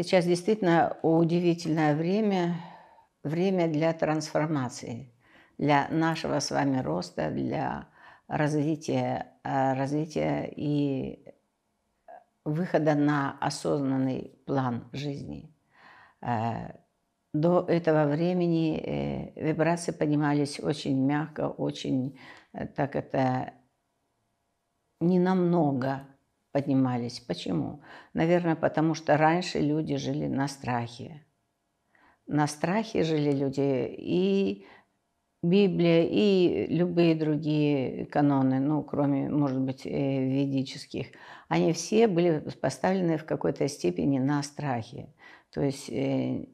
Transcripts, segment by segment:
Сейчас действительно удивительное время, время для трансформации, для нашего с вами роста, для развития, э, развития и выхода на осознанный план жизни. Э, до этого времени э, вибрации поднимались очень мягко, очень так это не намного поднимались. Почему? Наверное, потому что раньше люди жили на страхе. На страхе жили люди и Библия, и любые другие каноны, ну, кроме, может быть, э, ведических, они все были поставлены в какой-то степени на страхе. То есть э,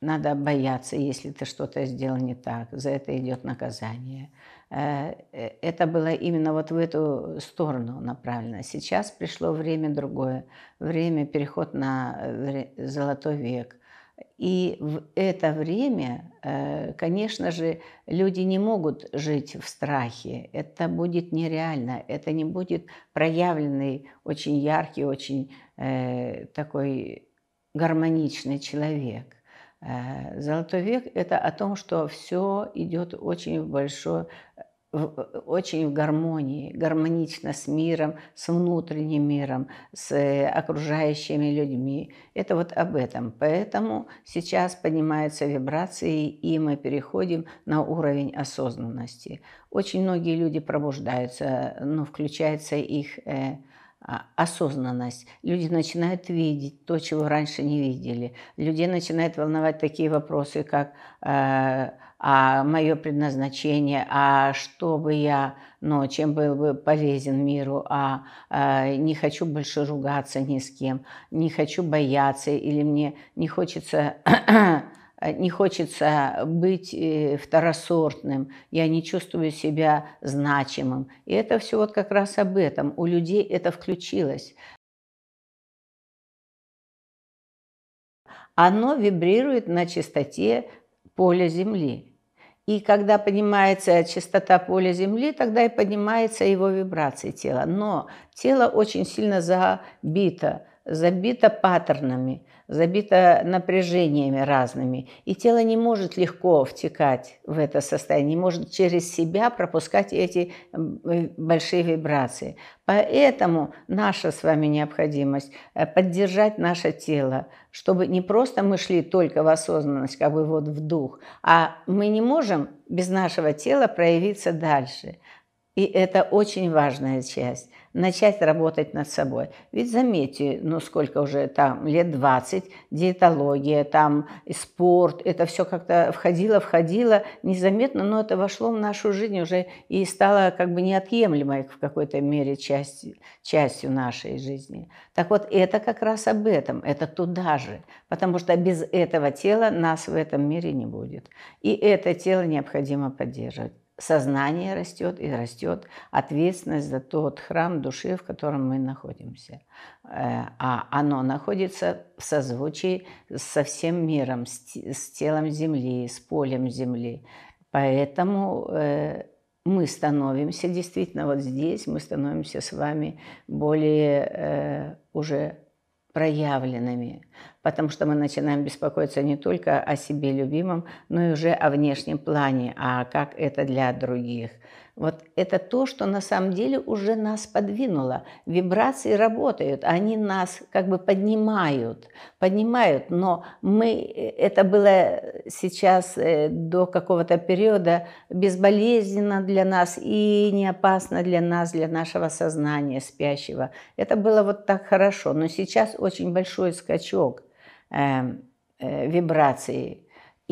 надо бояться, если ты что-то сделал не так, за это идет наказание. Э, э, это было именно вот в эту сторону направлено. Сейчас пришло время другое, время переход на э, золотой век. И в это время, конечно же, люди не могут жить в страхе. Это будет нереально. Это не будет проявленный, очень яркий, очень такой гармоничный человек. Золотой век – это о том, что все идет очень большой очень в гармонии, гармонично с миром, с внутренним миром, с э, окружающими людьми. Это вот об этом. Поэтому сейчас поднимаются вибрации, и мы переходим на уровень осознанности. Очень многие люди пробуждаются, но включается их э, осознанность. Люди начинают видеть то, чего раньше не видели. Людей начинают волновать такие вопросы, как э, а мое предназначение, а что бы я, ну, чем был бы полезен миру, а, а не хочу больше ругаться ни с кем, не хочу бояться или мне не хочется не хочется быть э, второсортным, я не чувствую себя значимым. И это все вот как раз об этом. У людей это включилось. Оно вибрирует на частоте поля Земли. И когда поднимается частота поля Земли, тогда и поднимается его вибрация тела. Но тело очень сильно забито, забито паттернами, забито напряжениями разными. И тело не может легко втекать в это состояние, не может через себя пропускать эти большие вибрации. Поэтому наша с вами необходимость э, поддержать наше тело, чтобы не просто мы шли только в осознанность, как бы вот в дух, а мы не можем без нашего тела проявиться дальше. И это очень важная часть начать работать над собой. Ведь заметьте, ну сколько уже там, лет 20, диетология, там спорт, это все как-то входило, входило незаметно, но это вошло в нашу жизнь уже и стало как бы неотъемлемой в какой-то мере частью, частью нашей жизни. Так вот, это как раз об этом, это туда же, потому что без этого тела нас в этом мире не будет. И это тело необходимо поддерживать сознание растет и растет ответственность за тот храм души, в котором мы находимся. Э, а оно находится в созвучии со всем миром, с телом Земли, с полем Земли. Поэтому э, мы становимся действительно вот здесь, мы становимся с вами более э, уже проявленными, потому что мы начинаем беспокоиться не только о себе любимом, но и уже о внешнем плане, а как это для других. Вот это то, что на самом деле уже нас подвинуло. Вибрации работают, они нас как бы поднимают, поднимают, но мы, это было сейчас э, до какого-то периода безболезненно для нас и не опасно для нас, для нашего сознания спящего. Это было вот так хорошо, но сейчас очень большой скачок э, э, вибрации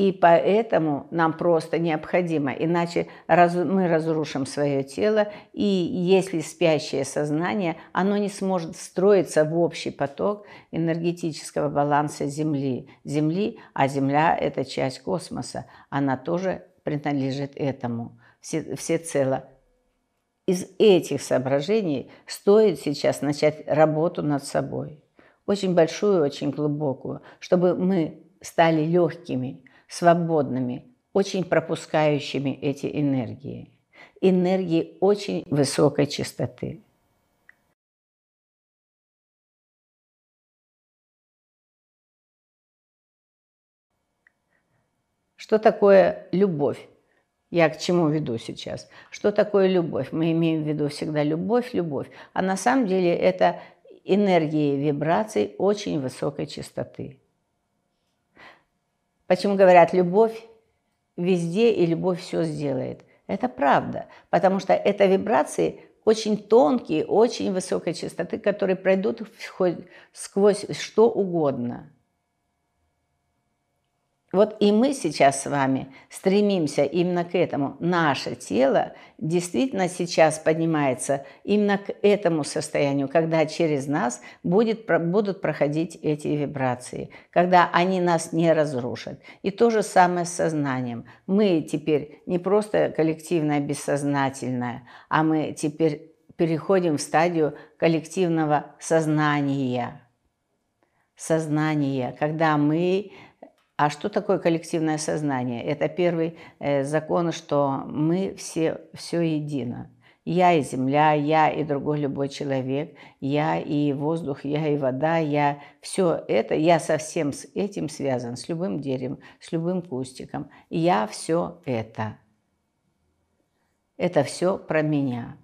и поэтому нам просто необходимо, иначе мы разрушим свое тело, и если спящее сознание, оно не сможет встроиться в общий поток энергетического баланса Земли. Земли, а Земля – это часть космоса, она тоже принадлежит этому все, всецело. Из этих соображений стоит сейчас начать работу над собой очень большую, очень глубокую, чтобы мы стали легкими, свободными, очень пропускающими эти энергии. Энергии очень высокой частоты. Что такое любовь? Я к чему веду сейчас? Что такое любовь? Мы имеем в виду всегда любовь, любовь. А на самом деле это энергии вибраций очень высокой частоты. Почему говорят любовь везде и любовь все сделает? Это правда, потому что это вибрации очень тонкие, очень высокой частоты, которые пройдут сквозь что угодно – вот и мы сейчас с вами стремимся именно к этому. Наше тело действительно сейчас поднимается именно к этому состоянию, когда через нас будет, будут проходить эти вибрации, когда они нас не разрушат. И то же самое с сознанием. Мы теперь не просто коллективное бессознательное, а мы теперь переходим в стадию коллективного сознания. Сознание, когда мы а что такое коллективное сознание? Это первый э, закон, что мы все, все едино. Я и земля, я и другой любой человек, я и воздух, я и вода, я все это, я совсем с этим связан, с любым деревом, с любым кустиком. Я все это. Это все про меня.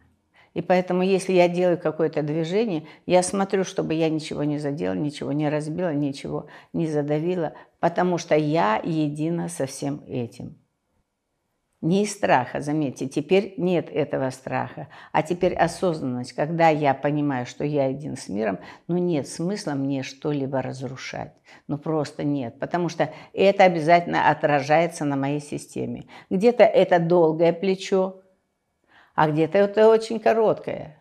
И поэтому, если я делаю какое-то движение, я смотрю, чтобы я ничего не задела, ничего не разбила, ничего не задавила, потому что я едина со всем этим. Не из страха, заметьте, теперь нет этого страха, а теперь осознанность, когда я понимаю, что я един с миром, но нет смысла мне что-либо разрушать. Ну просто нет, потому что это обязательно отражается на моей системе. Где-то это долгое плечо, а где-то это очень короткое.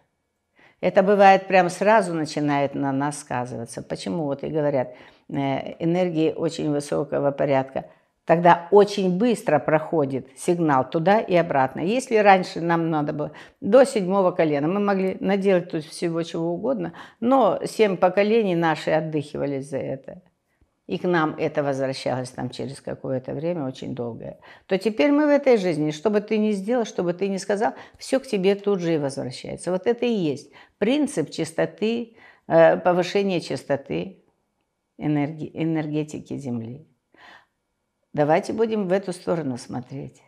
Это бывает прям сразу начинает на нас сказываться. Почему вот и говорят, э, энергии очень высокого порядка, тогда очень быстро проходит сигнал туда и обратно. Если раньше нам надо было до седьмого колена, мы могли наделать тут всего чего угодно, но семь поколений наши отдыхивались за это и к нам это возвращалось там через какое-то время, очень долгое, то теперь мы в этой жизни, что бы ты ни сделал, что бы ты ни сказал, все к тебе тут же и возвращается. Вот это и есть принцип чистоты, э, повышения чистоты энергии, энергетики Земли. Давайте будем в эту сторону смотреть.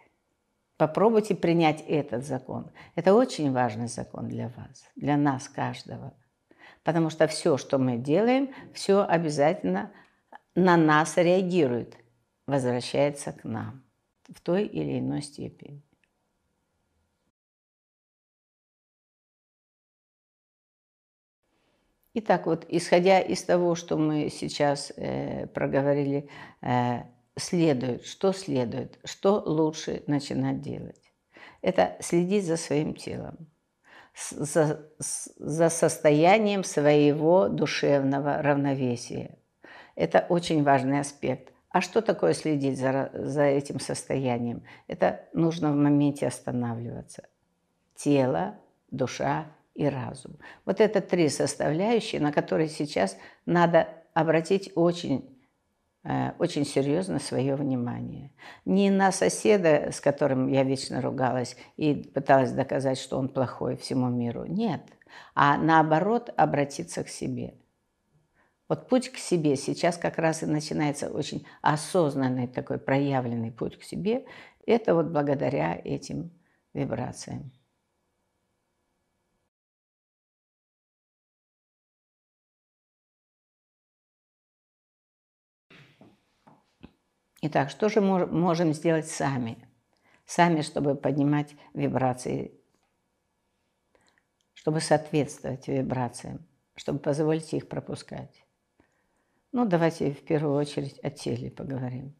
Попробуйте принять этот закон. Это очень важный закон для вас, для нас каждого. Потому что все, что мы делаем, все обязательно на нас реагирует, возвращается к нам в той или иной степени. Итак, вот исходя из того, что мы сейчас э, проговорили, э, следует, что следует, что лучше начинать делать. Это следить за своим телом, за, за состоянием своего душевного равновесия, это очень важный аспект. А что такое следить за, за этим состоянием? Это нужно в моменте останавливаться. Тело, душа и разум. Вот это три составляющие, на которые сейчас надо обратить очень э, очень серьезно свое внимание. Не на соседа, с которым я вечно ругалась и пыталась доказать, что он плохой всему миру. Нет. А наоборот, обратиться к себе – вот путь к себе сейчас как раз и начинается очень осознанный такой проявленный путь к себе. Это вот благодаря этим вибрациям. Итак, что же мы можем сделать сами? Сами, чтобы поднимать вибрации, чтобы соответствовать вибрациям, чтобы позволить их пропускать. Ну, давайте в первую очередь о теле поговорим.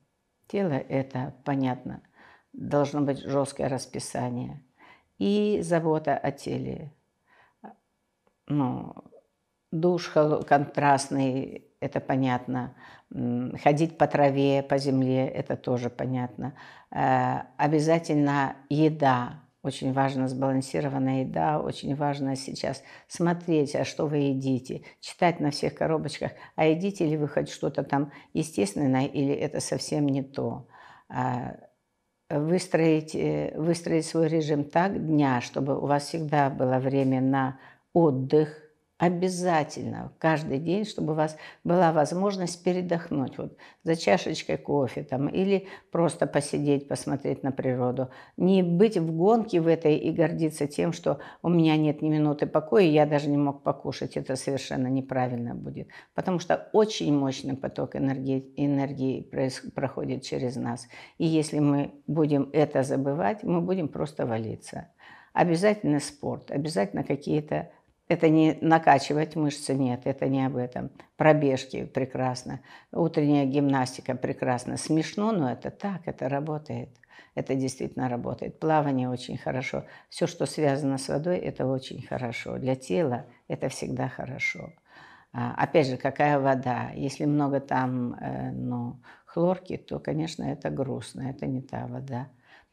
Тело – это, понятно, должно быть жесткое расписание и забота о теле. Ну, душ контрастный – это понятно. Ходить по траве, по земле – это тоже понятно. Э, обязательно еда очень важна сбалансированная еда, очень важно сейчас смотреть, а что вы едите, читать на всех коробочках, а едите ли вы хоть что-то там естественное или это совсем не то. А, выстроить, э, выстроить свой режим так дня, чтобы у вас всегда было время на отдых, обязательно каждый день, чтобы у вас была возможность передохнуть вот за чашечкой кофе там, или просто посидеть, посмотреть на природу. Не быть в гонке в этой и гордиться тем, что у меня нет ни минуты покоя, я даже не мог покушать. Это совершенно неправильно будет. Потому что очень мощный поток энергии, энергии проходит через нас. И если мы будем это забывать, мы будем просто валиться. Обязательно спорт, обязательно какие-то это не накачивать мышцы, нет, это не об этом. Пробежки прекрасно, утренняя гимнастика прекрасно. Смешно, но это так, это работает. Это действительно работает. Плавание очень хорошо. Все, что связано с водой, это очень хорошо. Для тела это всегда хорошо. А, опять же, какая вода? Если много там э, ну, хлорки, то, конечно, это грустно, это не та вода.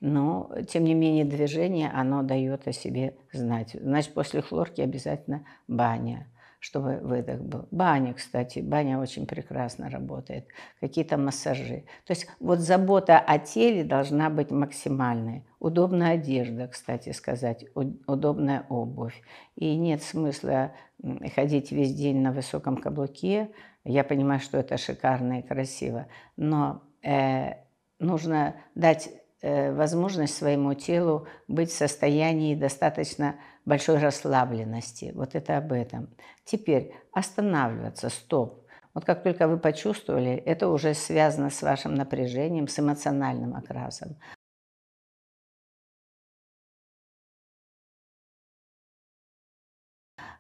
Но, тем не менее, движение, оно дает о себе знать. Значит, после хлорки обязательно баня, чтобы выдох был. Баня, кстати, баня очень прекрасно работает. Какие-то массажи. То есть вот забота о теле должна быть максимальной. Удобная одежда, кстати сказать, удобная обувь. И нет смысла ходить весь день на высоком каблуке. Я понимаю, что это шикарно и красиво, но э, нужно дать Э, возможность своему телу быть в состоянии достаточно большой расслабленности. Вот это об этом. Теперь останавливаться, стоп. Вот как только вы почувствовали, это уже связано с вашим напряжением, с эмоциональным окрасом.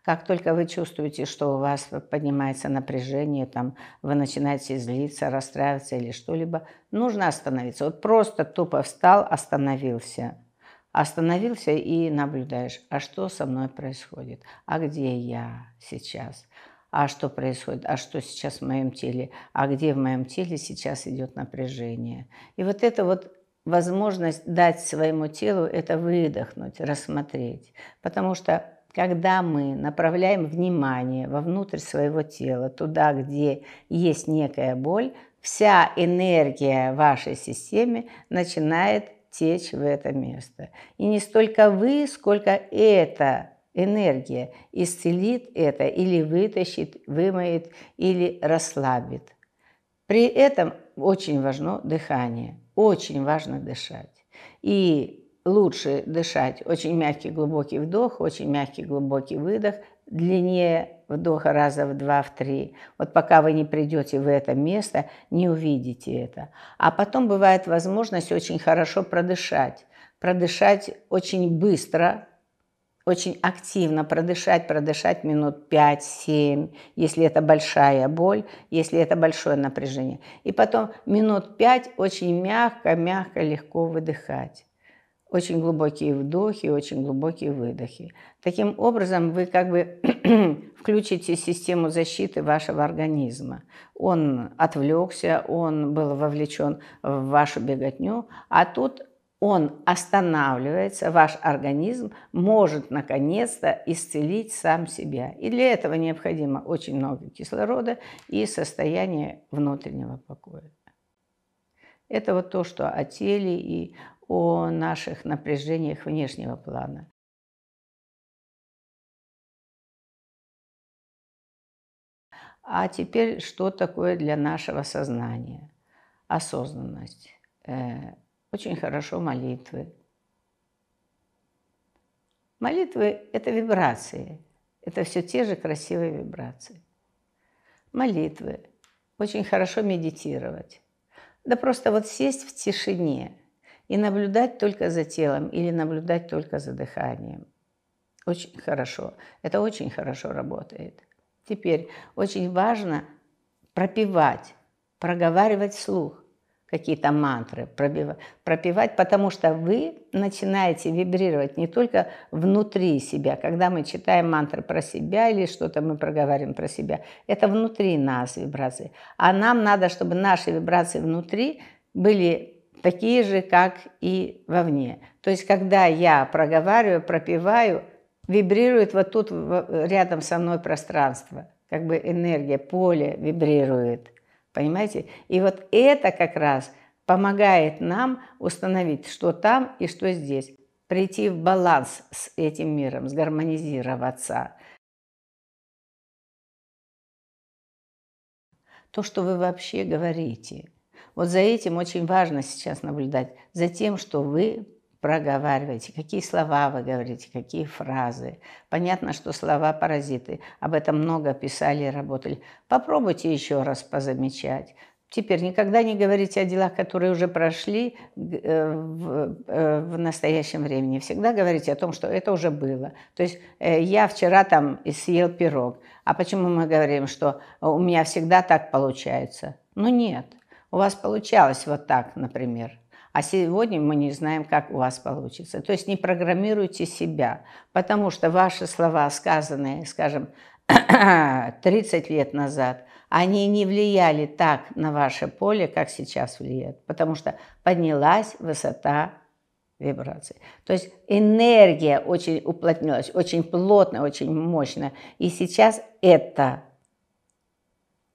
Как только вы чувствуете, что у вас поднимается напряжение, там, вы начинаете злиться, расстраиваться или что-либо, нужно остановиться. Вот просто тупо встал, остановился. Остановился и наблюдаешь, а что со мной происходит, а где я сейчас, а что происходит, а что сейчас в моем теле, а где в моем теле сейчас идет напряжение. И вот это вот возможность дать своему телу это выдохнуть, рассмотреть. Потому что когда мы направляем внимание вовнутрь своего тела, туда, где есть некая боль, вся энергия вашей системы начинает течь в это место. И не столько вы, сколько эта энергия исцелит это или вытащит, вымоет или расслабит. При этом очень важно дыхание, очень важно дышать. И лучше дышать. Очень мягкий глубокий вдох, очень мягкий глубокий выдох, длиннее вдоха раза в два, в три. Вот пока вы не придете в это место, не увидите это. А потом бывает возможность очень хорошо продышать. Продышать очень быстро, очень активно продышать, продышать минут 5-7, если это большая боль, если это большое напряжение. И потом минут 5 очень мягко, мягко, легко выдыхать очень глубокие вдохи, очень глубокие выдохи. Таким образом, вы как бы включите систему защиты вашего организма. Он отвлекся, он был вовлечен в вашу беготню, а тут он останавливается, ваш организм может наконец-то исцелить сам себя. И для этого необходимо очень много кислорода и состояние внутреннего покоя. Это вот то, что о теле и о наших напряжениях внешнего плана. А теперь, что такое для нашего сознания? Осознанность. Э, очень хорошо молитвы. Молитвы – это вибрации. Это все те же красивые вибрации. Молитвы. Очень хорошо медитировать. Да просто вот сесть в тишине – и наблюдать только за телом или наблюдать только за дыханием. Очень хорошо. Это очень хорошо работает. Теперь очень важно пропивать, проговаривать вслух какие-то мантры, пропивать, потому что вы начинаете вибрировать не только внутри себя. Когда мы читаем мантры про себя или что-то мы проговариваем про себя, это внутри нас вибрации. А нам надо, чтобы наши вибрации внутри были такие же, как и вовне. То есть, когда я проговариваю, пропиваю, вибрирует вот тут рядом со мной пространство, как бы энергия, поле вибрирует, понимаете? И вот это как раз помогает нам установить, что там и что здесь, прийти в баланс с этим миром, сгармонизироваться. То, что вы вообще говорите – вот за этим очень важно сейчас наблюдать, за тем, что вы проговариваете, какие слова вы говорите, какие фразы. Понятно, что слова паразиты. Об этом много писали и работали. Попробуйте еще раз позамечать. Теперь никогда не говорите о делах, которые уже прошли э, в, э, в настоящем времени. Всегда говорите о том, что это уже было. То есть э, я вчера там съел пирог. А почему мы говорим, что у меня всегда так получается? Ну нет, у вас получалось вот так, например. А сегодня мы не знаем, как у вас получится. То есть не программируйте себя, потому что ваши слова, сказанные, скажем, 30 лет назад, они не влияли так на ваше поле, как сейчас влияют, потому что поднялась высота вибраций. То есть энергия очень уплотнилась, очень плотно, очень мощно. И сейчас это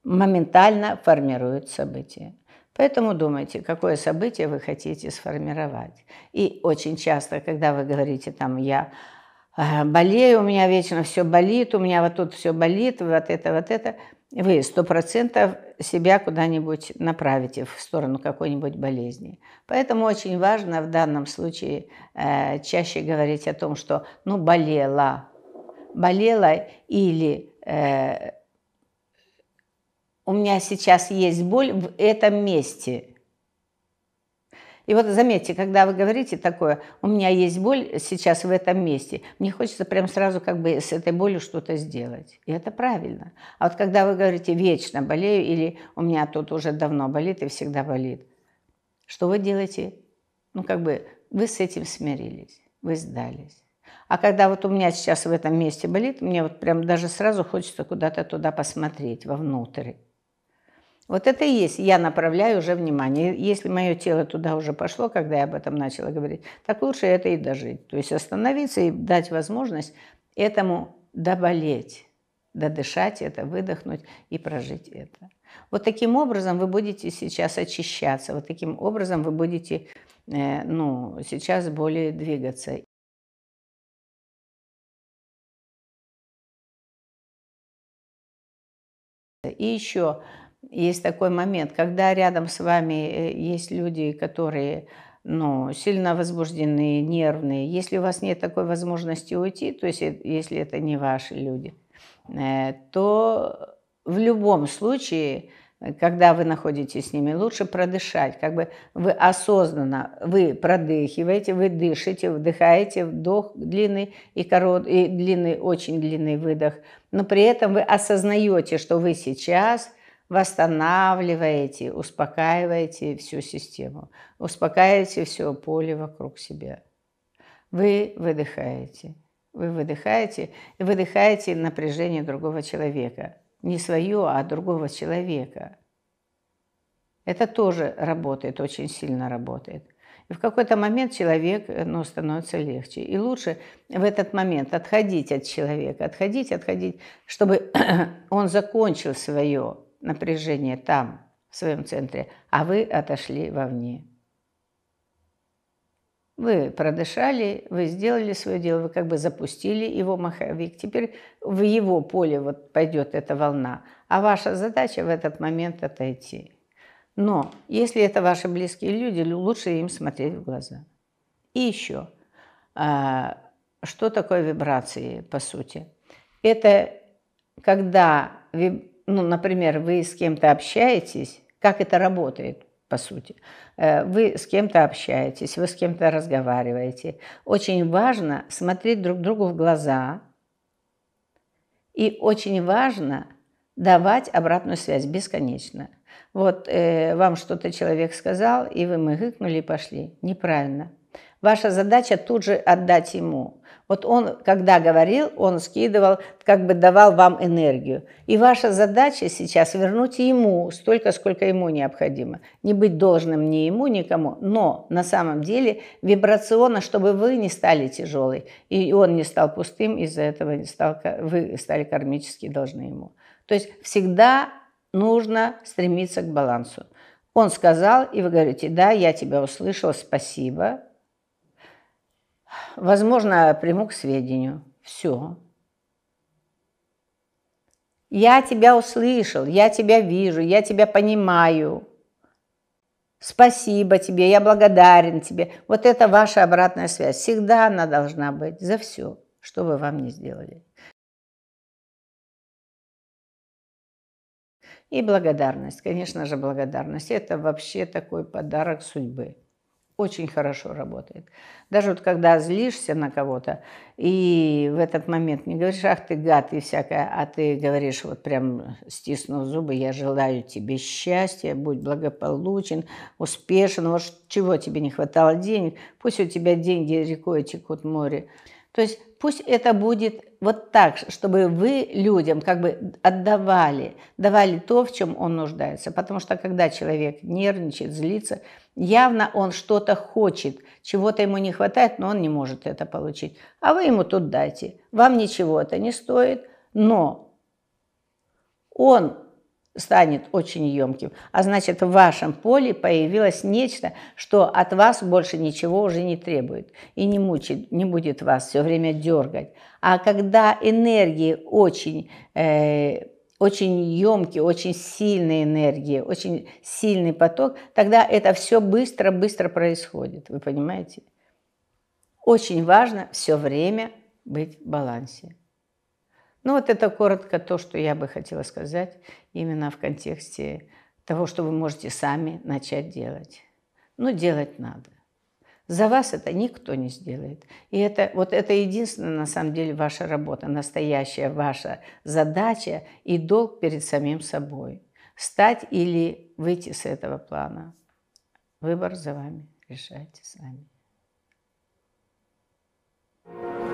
моментально формирует события. Поэтому думайте, какое событие вы хотите сформировать. И очень часто, когда вы говорите там «я э, болею, у меня вечно все болит, у меня вот тут все болит, вот это, вот это», вы сто процентов себя куда-нибудь направите в сторону какой-нибудь болезни. Поэтому очень важно в данном случае э, чаще говорить о том, что ну болела, болела или э, у меня сейчас есть боль в этом месте. И вот заметьте, когда вы говорите такое, у меня есть боль сейчас в этом месте, мне хочется прям сразу как бы с этой болью что-то сделать. И это правильно. А вот когда вы говорите вечно болею или у меня тут уже давно болит и всегда болит, что вы делаете? Ну как бы вы с этим смирились, вы сдались. А когда вот у меня сейчас в этом месте болит, мне вот прям даже сразу хочется куда-то туда посмотреть, вовнутрь. Вот это и есть, я направляю уже внимание. Если мое тело туда уже пошло, когда я об этом начала говорить, так лучше это и дожить. То есть остановиться и дать возможность этому доболеть, додышать это, выдохнуть и прожить это. Вот таким образом вы будете сейчас очищаться, вот таким образом вы будете э, ну, сейчас более двигаться. И еще есть такой момент, когда рядом с вами э, есть люди, которые ну, сильно возбужденные, нервные. Если у вас нет такой возможности уйти, то есть если это не ваши люди, э, то в любом случае, когда вы находитесь с ними, лучше продышать. Как бы вы осознанно, вы продыхиваете, вы дышите, вдыхаете, вдох длинный и, корот, и длинный, очень длинный выдох. Но при этом вы осознаете, что вы сейчас – восстанавливаете, успокаиваете всю систему, успокаиваете все поле вокруг себя. Вы выдыхаете, вы выдыхаете и выдыхаете напряжение другого человека. Не свое, а другого человека. Это тоже работает, очень сильно работает. И в какой-то момент человек ну, становится легче. И лучше в этот момент отходить от человека, отходить, отходить, чтобы он закончил свое напряжение там, в своем центре, а вы отошли вовне. Вы продышали, вы сделали свое дело, вы как бы запустили его маховик. Теперь в его поле вот пойдет эта волна, а ваша задача в этот момент отойти. Но если это ваши близкие люди, лучше им смотреть в глаза. И еще, а, что такое вибрации, по сути? Это когда ну, например, вы с кем-то общаетесь, как это работает, по сути. Э, вы с кем-то общаетесь, вы с кем-то разговариваете. Очень важно смотреть друг другу в глаза. И очень важно давать обратную связь бесконечно. Вот э, вам что-то человек сказал, и вы мыгыкнули и пошли. Неправильно. Ваша задача тут же отдать ему. Вот он, когда говорил, он скидывал, как бы давал вам энергию. И ваша задача сейчас вернуть ему столько, сколько ему необходимо. Не быть должным ни ему, никому. Но на самом деле вибрационно, чтобы вы не стали тяжелой, и он не стал пустым, из-за этого не стал, вы стали кармически должны ему. То есть всегда нужно стремиться к балансу. Он сказал, и вы говорите, да, я тебя услышал, спасибо, Возможно, приму к сведению. Все. Я тебя услышал, я тебя вижу, я тебя понимаю. Спасибо тебе, я благодарен тебе. Вот это ваша обратная связь. Всегда она должна быть за все, что вы вам не сделали. И благодарность, конечно же, благодарность. Это вообще такой подарок судьбы очень хорошо работает. Даже вот когда злишься на кого-то, и в этот момент не говоришь, ах ты гад и всякое, а ты говоришь, вот прям стиснув зубы, я желаю тебе счастья, будь благополучен, успешен, вот чего тебе не хватало денег, пусть у тебя деньги рекой текут море. То есть пусть это будет вот так, чтобы вы людям как бы отдавали, давали то, в чем он нуждается. Потому что когда человек нервничает, злится, явно он что-то хочет, чего-то ему не хватает, но он не может это получить. А вы ему тут дайте. Вам ничего это не стоит, но он станет очень емким. А значит, в вашем поле появилось нечто, что от вас больше ничего уже не требует и не мучит, не будет вас все время дергать. А когда энергии очень, э, очень емкие, очень сильные энергии, очень сильный поток, тогда это все быстро-быстро происходит. Вы понимаете? Очень важно все время быть в балансе. Ну вот это коротко то, что я бы хотела сказать именно в контексте того, что вы можете сами начать делать. Но делать надо. За вас это никто не сделает. И это, вот это единственная, на самом деле, ваша работа, настоящая ваша задача и долг перед самим собой. Стать или выйти с этого плана. Выбор за вами. Решайте сами. thank you